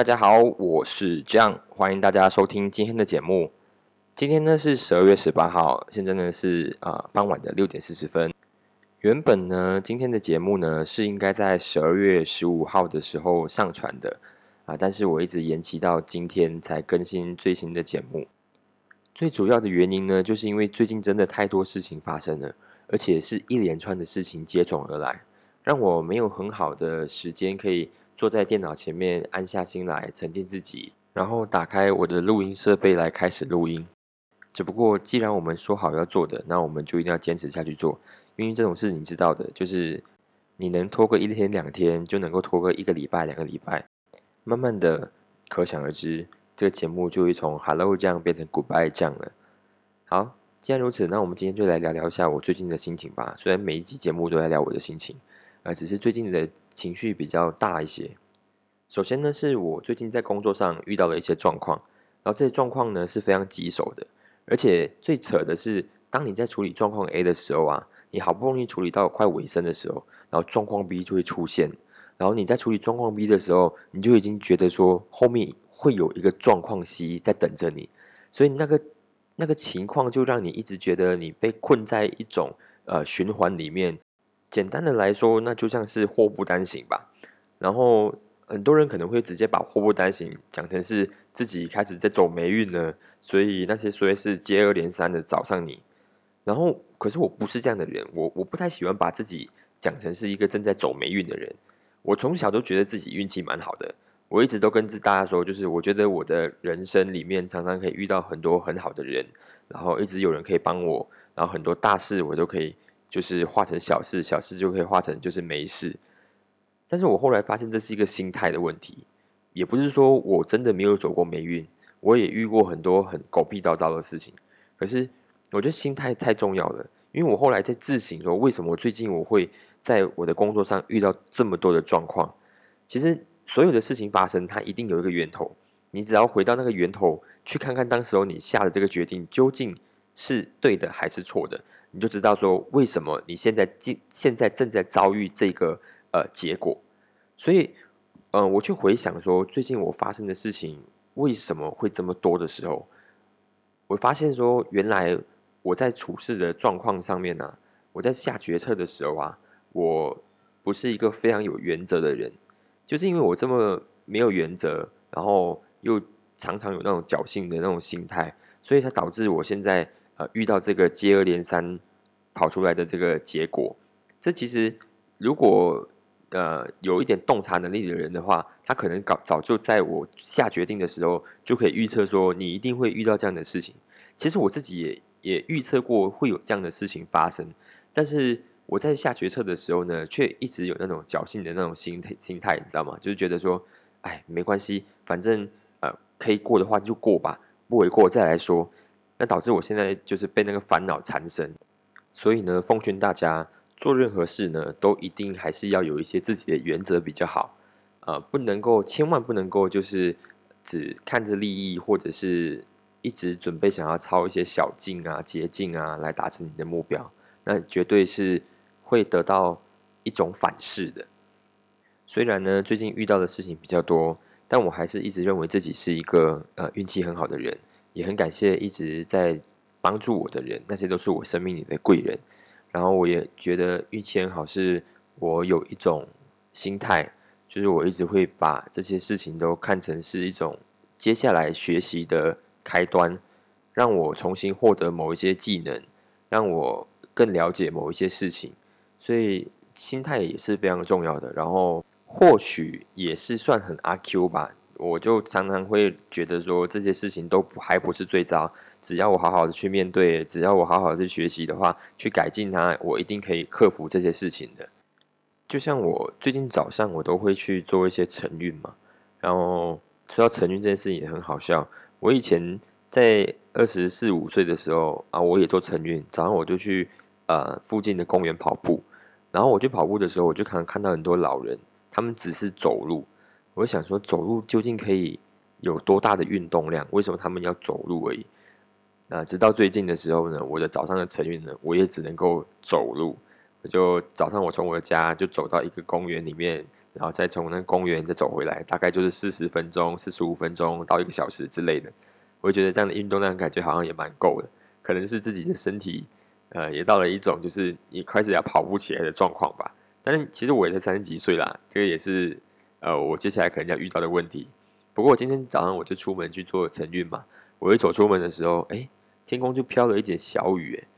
大家好，我是 John，欢迎大家收听今天的节目。今天呢是十二月十八号，现在呢是啊傍晚的六点四十分。原本呢今天的节目呢是应该在十二月十五号的时候上传的啊，但是我一直延期到今天才更新最新的节目。最主要的原因呢，就是因为最近真的太多事情发生了，而且是一连串的事情接踵而来，让我没有很好的时间可以。坐在电脑前面，安下心来，沉淀自己，然后打开我的录音设备来开始录音。只不过，既然我们说好要做的，那我们就一定要坚持下去做。因为这种事你知道的，就是你能拖个一天两天，就能够拖个一个礼拜两个礼拜。慢慢的，可想而知，这个节目就会从 Hello 这样变成 Goodbye 酱了。好，既然如此，那我们今天就来聊聊一下我最近的心情吧。虽然每一集节目都在聊我的心情。呃，只是最近的情绪比较大一些。首先呢，是我最近在工作上遇到了一些状况，然后这些状况呢是非常棘手的，而且最扯的是，当你在处理状况 A 的时候啊，你好不容易处理到快尾声的时候，然后状况 B 就会出现，然后你在处理状况 B 的时候，你就已经觉得说后面会有一个状况 C 在等着你，所以那个那个情况就让你一直觉得你被困在一种呃循环里面。简单的来说，那就像是祸不单行吧。然后很多人可能会直接把祸不单行讲成是自己开始在走霉运了，所以那些所谓是接二连三的找上你。然后，可是我不是这样的人，我我不太喜欢把自己讲成是一个正在走霉运的人。我从小都觉得自己运气蛮好的，我一直都跟大家说，就是我觉得我的人生里面常常可以遇到很多很好的人，然后一直有人可以帮我，然后很多大事我都可以。就是化成小事，小事就可以化成就是没事。但是我后来发现这是一个心态的问题，也不是说我真的没有走过霉运，我也遇过很多很狗屁倒灶的事情。可是我觉得心态太重要了，因为我后来在自省说，为什么我最近我会在我的工作上遇到这么多的状况？其实所有的事情发生，它一定有一个源头。你只要回到那个源头，去看看当时候你下的这个决定究竟是对的还是错的。你就知道说为什么你现在进现在正在遭遇这个呃结果，所以嗯，我去回想说最近我发生的事情为什么会这么多的时候，我发现说原来我在处事的状况上面呢，我在下决策的时候啊，我不是一个非常有原则的人，就是因为我这么没有原则，然后又常常有那种侥幸的那种心态，所以才导致我现在。呃，遇到这个接二连三跑出来的这个结果，这其实如果呃有一点洞察能力的人的话，他可能搞早就在我下决定的时候就可以预测说你一定会遇到这样的事情。其实我自己也也预测过会有这样的事情发生，但是我在下决策的时候呢，却一直有那种侥幸的那种心态心态，你知道吗？就是觉得说，哎，没关系，反正呃可以过的话就过吧，不为过再来说。那导致我现在就是被那个烦恼缠身，所以呢，奉劝大家做任何事呢，都一定还是要有一些自己的原则比较好，呃，不能够，千万不能够就是只看着利益，或者是一直准备想要抄一些小径啊、捷径啊来达成你的目标，那绝对是会得到一种反噬的。虽然呢，最近遇到的事情比较多，但我还是一直认为自己是一个呃运气很好的人。也很感谢一直在帮助我的人，那些都是我生命里的贵人。然后我也觉得运气很好，是我有一种心态，就是我一直会把这些事情都看成是一种接下来学习的开端，让我重新获得某一些技能，让我更了解某一些事情。所以心态也是非常重要的。然后或许也是算很阿 Q 吧。我就常常会觉得说这些事情都还不是最糟，只要我好好的去面对，只要我好好的去学习的话，去改进它，我一定可以克服这些事情的。就像我最近早上我都会去做一些晨运嘛，然后说到晨运这件事情也很好笑。我以前在二十四五岁的时候啊，我也做晨运，早上我就去呃附近的公园跑步，然后我去跑步的时候，我就可能看到很多老人，他们只是走路。我想说，走路究竟可以有多大的运动量？为什么他们要走路而已？那直到最近的时候呢，我的早上的晨运呢，我也只能够走路。我就早上我从我家就走到一个公园里面，然后再从那公园再走回来，大概就是四十分钟、四十五分钟到一个小时之类的。我觉得这样的运动量感觉好像也蛮够的，可能是自己的身体，呃，也到了一种就是你开始要跑不起来的状况吧。但是其实我也才三十几岁啦，这个也是呃我接下来可能要遇到的问题。不过我今天早上我就出门去做晨运嘛，我一走出门的时候，哎，天空就飘了一点小雨，哎，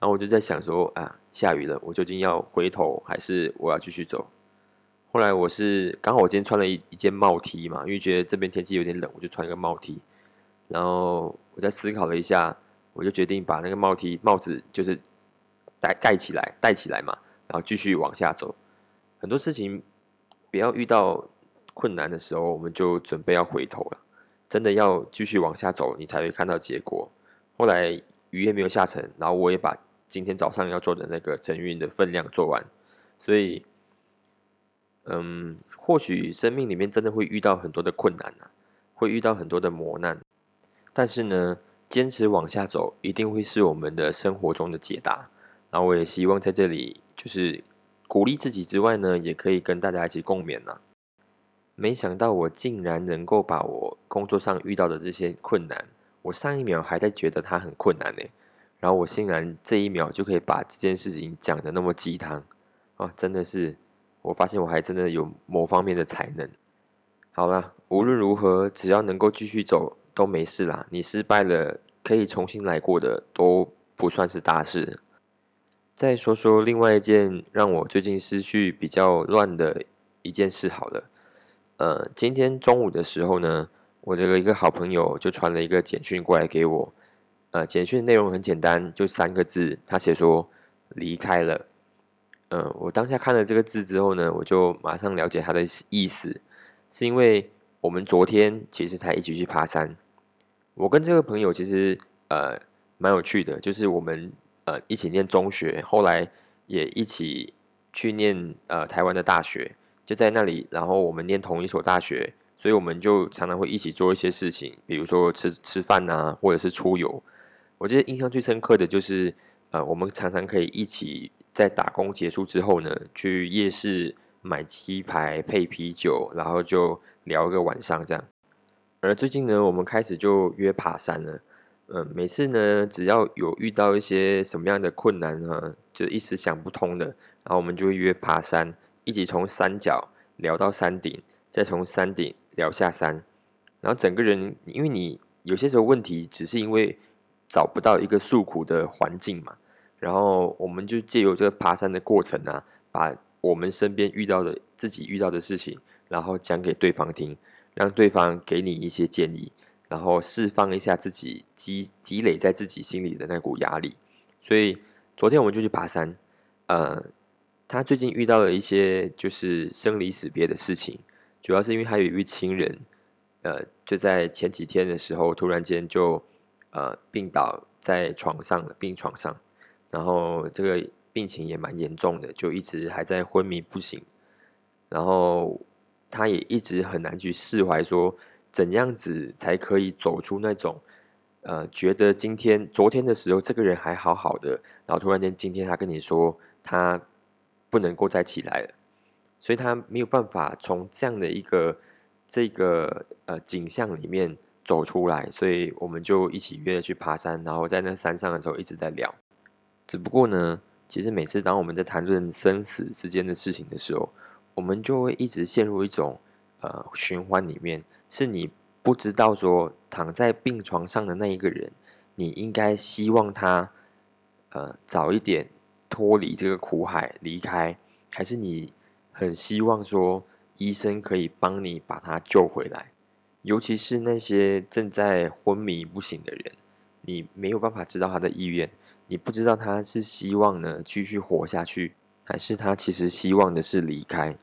然后我就在想说啊，下雨了，我究竟要回头还是我要继续走？后来我是刚好我今天穿了一一件帽 T 嘛，因为觉得这边天气有点冷，我就穿一个帽 T。然后我在思考了一下，我就决定把那个帽 T 帽子就是戴盖起来，戴起来嘛，然后继续往下走。很多事情不要遇到困难的时候，我们就准备要回头了。真的要继续往下走，你才会看到结果。后来雨也没有下成，然后我也把今天早上要做的那个晨运的分量做完，所以。嗯，或许生命里面真的会遇到很多的困难啊，会遇到很多的磨难，但是呢，坚持往下走，一定会是我们的生活中的解答。然后我也希望在这里，就是鼓励自己之外呢，也可以跟大家一起共勉呐。没想到我竟然能够把我工作上遇到的这些困难，我上一秒还在觉得它很困难呢，然后我竟然这一秒就可以把这件事情讲的那么鸡汤啊，真的是。我发现我还真的有某方面的才能。好了，无论如何，只要能够继续走都没事啦。你失败了，可以重新来过的，都不算是大事。再说说另外一件让我最近思绪比较乱的一件事好了。呃，今天中午的时候呢，我的一个好朋友就传了一个简讯过来给我。呃，简讯内容很简单，就三个字，他写说离开了。嗯，我当下看了这个字之后呢，我就马上了解他的意思，是因为我们昨天其实才一起去爬山。我跟这个朋友其实呃蛮有趣的，就是我们呃一起念中学，后来也一起去念呃台湾的大学，就在那里，然后我们念同一所大学，所以我们就常常会一起做一些事情，比如说吃吃饭呐，或者是出游。我记得印象最深刻的就是呃，我们常常可以一起。在打工结束之后呢，去夜市买鸡排配啤酒，然后就聊一个晚上这样。而最近呢，我们开始就约爬山了。嗯，每次呢，只要有遇到一些什么样的困难呢，就一时想不通的，然后我们就会约爬山，一起从山脚聊到山顶，再从山顶聊下山。然后整个人，因为你有些时候问题只是因为找不到一个诉苦的环境嘛。然后我们就借由这个爬山的过程啊，把我们身边遇到的、自己遇到的事情，然后讲给对方听，让对方给你一些建议，然后释放一下自己积积累在自己心里的那股压力。所以昨天我们就去爬山，呃，他最近遇到了一些就是生离死别的事情，主要是因为他有一位亲人，呃，就在前几天的时候突然间就呃病倒在床上了，病床上。然后这个病情也蛮严重的，就一直还在昏迷不醒。然后他也一直很难去释怀，说怎样子才可以走出那种呃，觉得今天、昨天的时候这个人还好好的，然后突然间今天他跟你说他不能够再起来了，所以他没有办法从这样的一个这个呃景象里面走出来，所以我们就一起约了去爬山，然后在那山上的时候一直在聊。只不过呢，其实每次当我们在谈论生死之间的事情的时候，我们就会一直陷入一种呃循环里面。是你不知道说躺在病床上的那一个人，你应该希望他呃早一点脱离这个苦海离开，还是你很希望说医生可以帮你把他救回来？尤其是那些正在昏迷不醒的人，你没有办法知道他的意愿。你不知道他是希望呢继续活下去，还是他其实希望的是离开？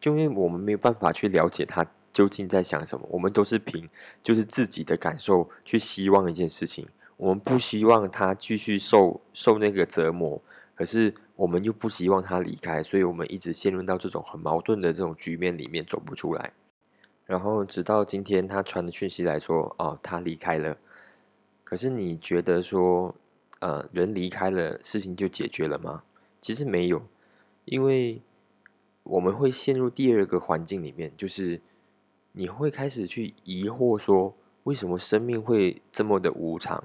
就因为我们没有办法去了解他究竟在想什么，我们都是凭就是自己的感受去希望一件事情。我们不希望他继续受受那个折磨，可是我们又不希望他离开，所以我们一直陷入到这种很矛盾的这种局面里面走不出来。然后直到今天他传的讯息来说，哦，他离开了。可是你觉得说？呃，人离开了，事情就解决了吗？其实没有，因为我们会陷入第二个环境里面，就是你会开始去疑惑说，为什么生命会这么的无常？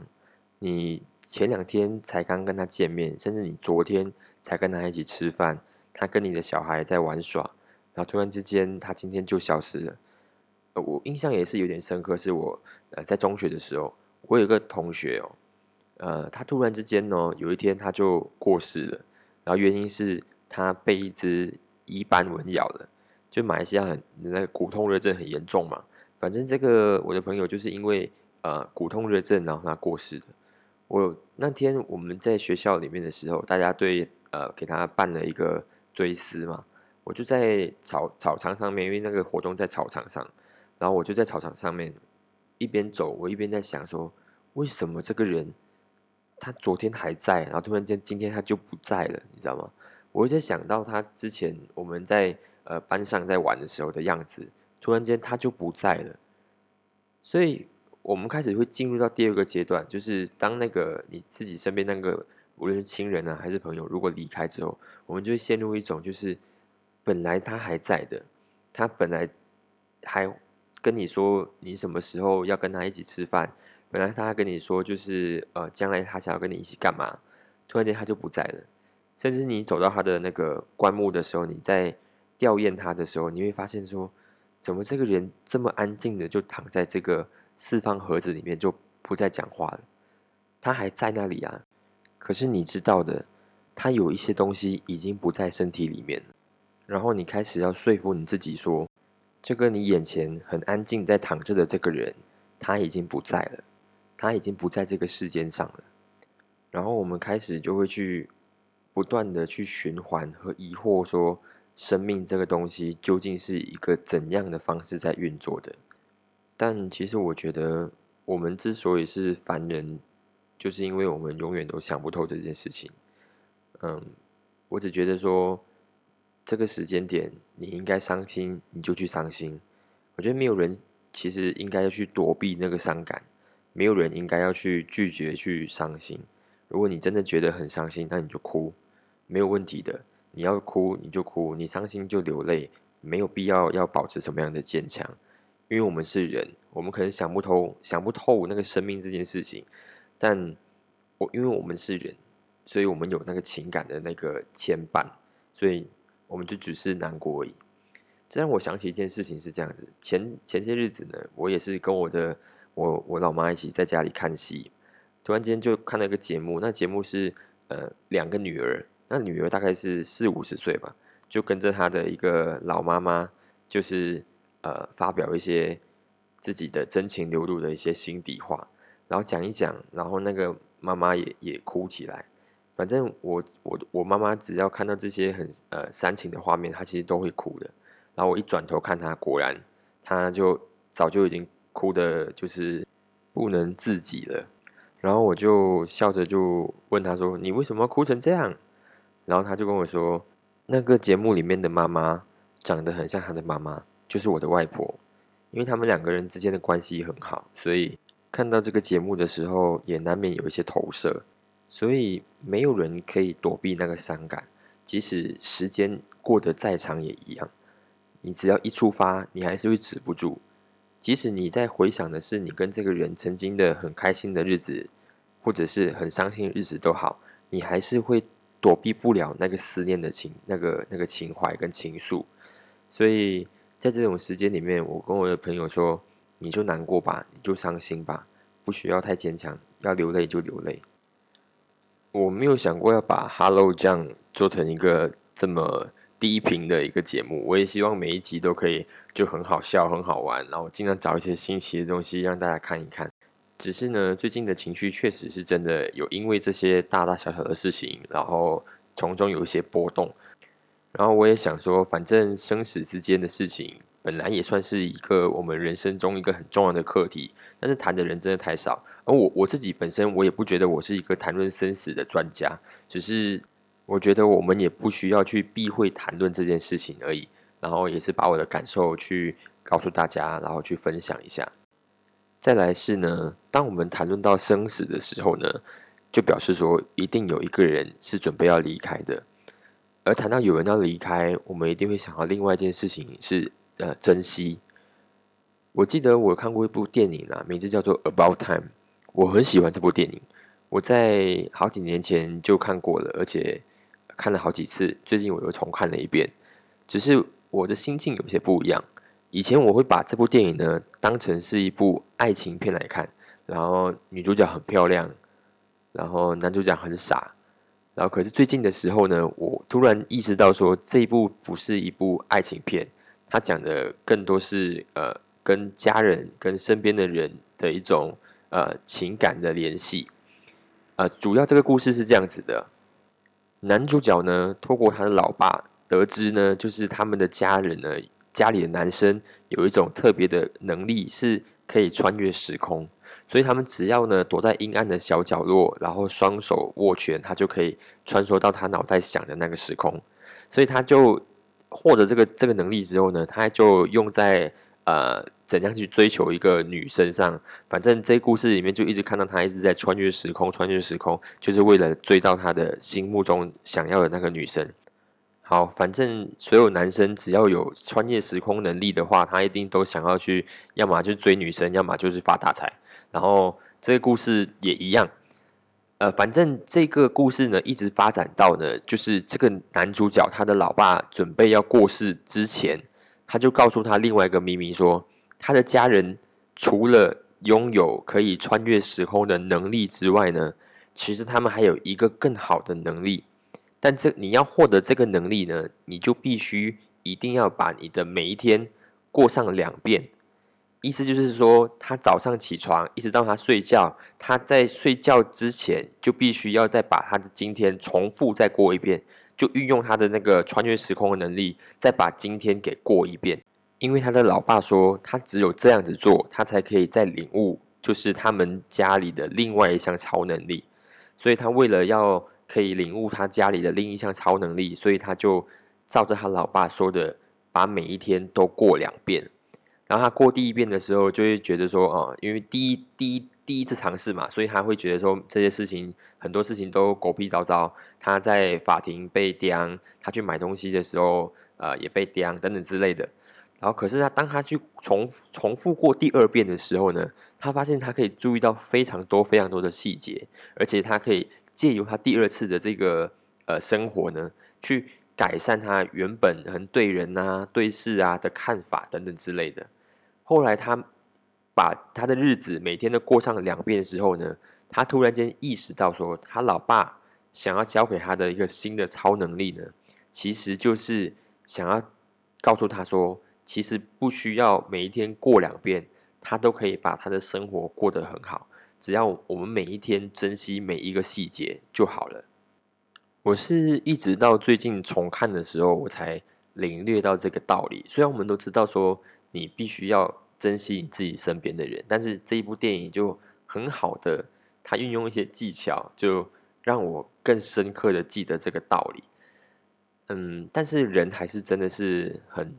你前两天才刚跟他见面，甚至你昨天才跟他一起吃饭，他跟你的小孩在玩耍，然后突然之间他今天就消失了。呃，我印象也是有点深刻，是我呃在中学的时候，我有一个同学哦，呃，他突然之间呢，有一天他就过世了，然后原因是他被一只一斑蚊咬了，就马来西亚很那个骨痛热症很严重嘛，反正这个我的朋友就是因为呃骨痛热症，然后他过世的。我那天我们在学校里面的时候，大家对呃给他办了一个追思嘛，我就在草草场上面，因为那个活动在草场上，然后我就在草场上面一边走，我一边在想说，为什么这个人他昨天还在，然后突然间今天他就不在了，你知道吗？我就在想到他之前我们在呃班上在玩的时候的样子，突然间他就不在了，所以。我们开始会进入到第二个阶段，就是当那个你自己身边那个无论是亲人啊还是朋友，如果离开之后，我们就会陷入一种就是本来他还在的，他本来还跟你说你什么时候要跟他一起吃饭，本来他跟你说就是呃将来他想要跟你一起干嘛，突然间他就不在了，甚至你走到他的那个棺木的时候，你在吊唁他的时候，你会发现说，怎么这个人这么安静的就躺在这个。四方盒子里面就不再讲话了，他还在那里啊。可是你知道的，他有一些东西已经不在身体里面了。然后你开始要说服你自己说，这个你眼前很安静在躺着的这个人，他已经不在了，他已经不在这个世间上了。然后我们开始就会去不断的去循环和疑惑，说生命这个东西究竟是一个怎样的方式在运作的。但其实我觉得，我们之所以是凡人，就是因为我们永远都想不透这件事情。嗯，我只觉得说，这个时间点你应该伤心，你就去伤心。我觉得没有人其实应该要去躲避那个伤感，没有人应该要去拒绝去伤心。如果你真的觉得很伤心，那你就哭，没有问题的。你要哭你就哭，你伤心就流泪，没有必要要保持什么样的坚强。因为我们是人，我们可能想不透、想不透那个生命这件事情，但我因为我们是人，所以我们有那个情感的那个牵绊，所以我们就只是难过而已。这让我想起一件事情是这样子：前前些日子呢，我也是跟我的我我老妈一起在家里看戏，突然间就看到一个节目，那节目是呃两个女儿，那女儿大概是四五十岁吧，就跟着她的一个老妈妈，就是。呃，发表一些自己的真情流露的一些心底话，然后讲一讲，然后那个妈妈也也哭起来。反正我我我妈妈只要看到这些很呃煽情的画面，她其实都会哭的。然后我一转头看她，果然她就早就已经哭的，就是不能自己了。然后我就笑着就问她说：“你为什么哭成这样？”然后她就跟我说：“那个节目里面的妈妈长得很像她的妈妈。”就是我的外婆，因为他们两个人之间的关系很好，所以看到这个节目的时候，也难免有一些投射。所以没有人可以躲避那个伤感，即使时间过得再长也一样。你只要一出发，你还是会止不住。即使你在回想的是你跟这个人曾经的很开心的日子，或者是很伤心的日子都好，你还是会躲避不了那个思念的情、那个那个情怀跟情愫。所以。在这种时间里面，我跟我的朋友说：“你就难过吧，你就伤心吧，不需要太坚强，要流泪就流泪。”我没有想过要把《Hello》这样做成一个这么低频的一个节目。我也希望每一集都可以就很好笑、很好玩，然后尽量找一些新奇的东西让大家看一看。只是呢，最近的情绪确实是真的有因为这些大大小小的事情，然后从中有一些波动。然后我也想说，反正生死之间的事情，本来也算是一个我们人生中一个很重要的课题，但是谈的人真的太少。而我我自己本身，我也不觉得我是一个谈论生死的专家，只是我觉得我们也不需要去避讳谈论这件事情而已。然后也是把我的感受去告诉大家，然后去分享一下。再来是呢，当我们谈论到生死的时候呢，就表示说一定有一个人是准备要离开的。而谈到有人要离开，我们一定会想到另外一件事情是呃珍惜。我记得我看过一部电影啊，名字叫做《About Time》，我很喜欢这部电影。我在好几年前就看过了，而且看了好几次。最近我又重看了一遍，只是我的心境有些不一样。以前我会把这部电影呢当成是一部爱情片来看，然后女主角很漂亮，然后男主角很傻。然后，可是最近的时候呢，我突然意识到说，这一部不是一部爱情片，它讲的更多是呃，跟家人、跟身边的人的一种呃情感的联系。呃，主要这个故事是这样子的：男主角呢，透过他的老爸得知呢，就是他们的家人呢，家里的男生有一种特别的能力，是可以穿越时空。所以他们只要呢躲在阴暗的小角落，然后双手握拳，他就可以穿梭到他脑袋想的那个时空。所以他就获得这个这个能力之后呢，他就用在呃怎样去追求一个女生上。反正这故事里面就一直看到他一直在穿越时空，穿越时空，就是为了追到他的心目中想要的那个女生。好，反正所有男生只要有穿越时空能力的话，他一定都想要去，要么就追女生，要么就是发大财。然后这个故事也一样，呃，反正这个故事呢，一直发展到呢，就是这个男主角他的老爸准备要过世之前，他就告诉他另外一个秘密，说他的家人除了拥有可以穿越时空的能力之外呢，其实他们还有一个更好的能力。但这你要获得这个能力呢，你就必须一定要把你的每一天过上两遍。意思就是说，他早上起床一直到他睡觉，他在睡觉之前就必须要再把他的今天重复再过一遍，就运用他的那个穿越时空的能力，再把今天给过一遍。因为他的老爸说，他只有这样子做，他才可以再领悟，就是他们家里的另外一项超能力。所以他为了要。可以领悟他家里的另一项超能力，所以他就照着他老爸说的，把每一天都过两遍。然后他过第一遍的时候，就会觉得说，哦，因为第一第一第一次尝试嘛，所以他会觉得说这些事情很多事情都狗屁叨叨。他在法庭被刁，他去买东西的时候，呃，也被刁等等之类的。然后可是他当他去重重复过第二遍的时候呢，他发现他可以注意到非常多非常多的细节，而且他可以。借由他第二次的这个呃生活呢，去改善他原本很对人啊、对事啊的看法等等之类的。后来他把他的日子每天都过上两遍之后呢，他突然间意识到说，他老爸想要教给他的一个新的超能力呢，其实就是想要告诉他说，其实不需要每一天过两遍，他都可以把他的生活过得很好。只要我们每一天珍惜每一个细节就好了。我是一直到最近重看的时候，我才领略到这个道理。虽然我们都知道说你必须要珍惜你自己身边的人，但是这一部电影就很好的，它运用一些技巧，就让我更深刻的记得这个道理。嗯，但是人还是真的是很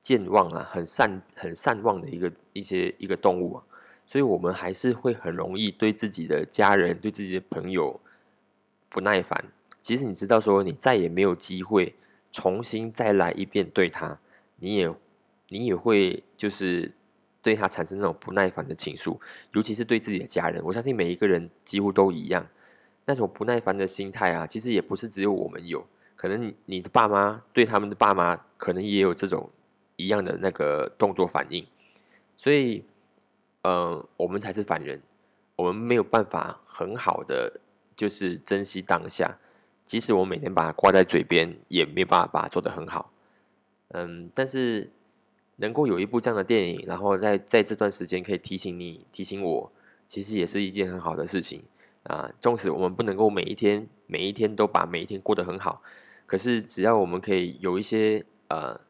健忘啊，很善很善忘的一个一些一个动物啊。所以，我们还是会很容易对自己的家人、对自己的朋友不耐烦。即使你知道说你再也没有机会重新再来一遍对他，你也你也会就是对他产生那种不耐烦的情愫。尤其是对自己的家人，我相信每一个人几乎都一样。那种不耐烦的心态啊，其实也不是只有我们有，可能你的爸妈对他们的爸妈，可能也有这种一样的那个动作反应。所以。嗯，我们才是凡人，我们没有办法很好的就是珍惜当下，即使我每天把它挂在嘴边，也没有办法把它做得很好。嗯，但是能够有一部这样的电影，然后在在这段时间可以提醒你、提醒我，其实也是一件很好的事情啊。纵使我们不能够每一天、每一天都把每一天过得很好，可是只要我们可以有一些呃。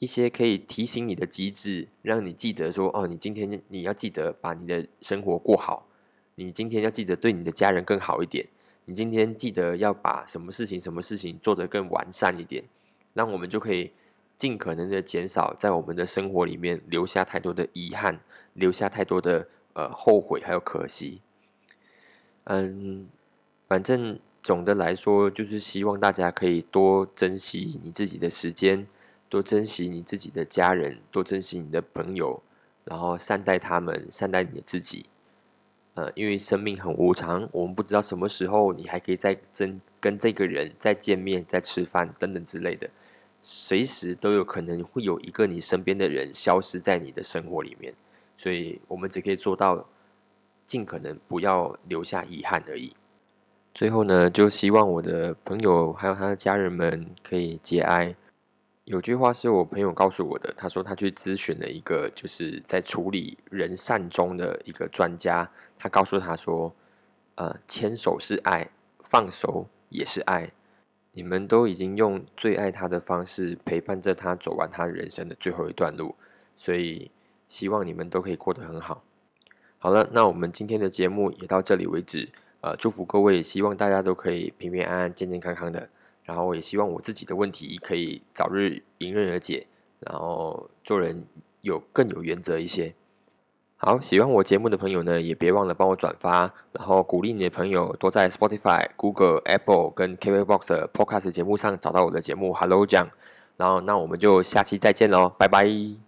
一些可以提醒你的机制，让你记得说：“哦，你今天你要记得把你的生活过好，你今天要记得对你的家人更好一点，你今天记得要把什么事情、什么事情做得更完善一点，那我们就可以尽可能的减少在我们的生活里面留下太多的遗憾，留下太多的呃后悔还有可惜。”嗯，反正总的来说，就是希望大家可以多珍惜你自己的时间，多珍惜你自己的家人，多珍惜你的朋友，然后善待他们，善待你自己。呃，因为生命很无常，我们不知道什么时候你还可以再跟跟这个人再见面、再吃饭等等之类的，随时都有可能会有一个你身边的人消失在你的生活里面，所以我们只可以做到尽可能不要留下遗憾而已。最后呢，就希望我的朋友还有他的家人们可以节哀。有句话是我朋友告诉我的，他说他去咨询了一个就是在处理人善终的一个专家，他告诉他说，呃，牵手是爱，放手也是爱。你们都已经用最爱他的方式陪伴着他走完他人生的最后一段路，所以希望你们都可以过得很好。好了，那我们今天的节目也到这里为止。呃，祝福各位，希望大家都可以平平安安、健健康康的。然后也希望我自己的问题可以早日迎刃而解，然后做人有更有原则一些。好，喜欢我节目的朋友呢，也别忘了帮我转发，然后鼓励你的朋友多在 Spotify、Google、Apple 跟 KKBox 的 Podcast 节目上找到我的节目。Hello，讲，然后那我们就下期再见喽，拜拜。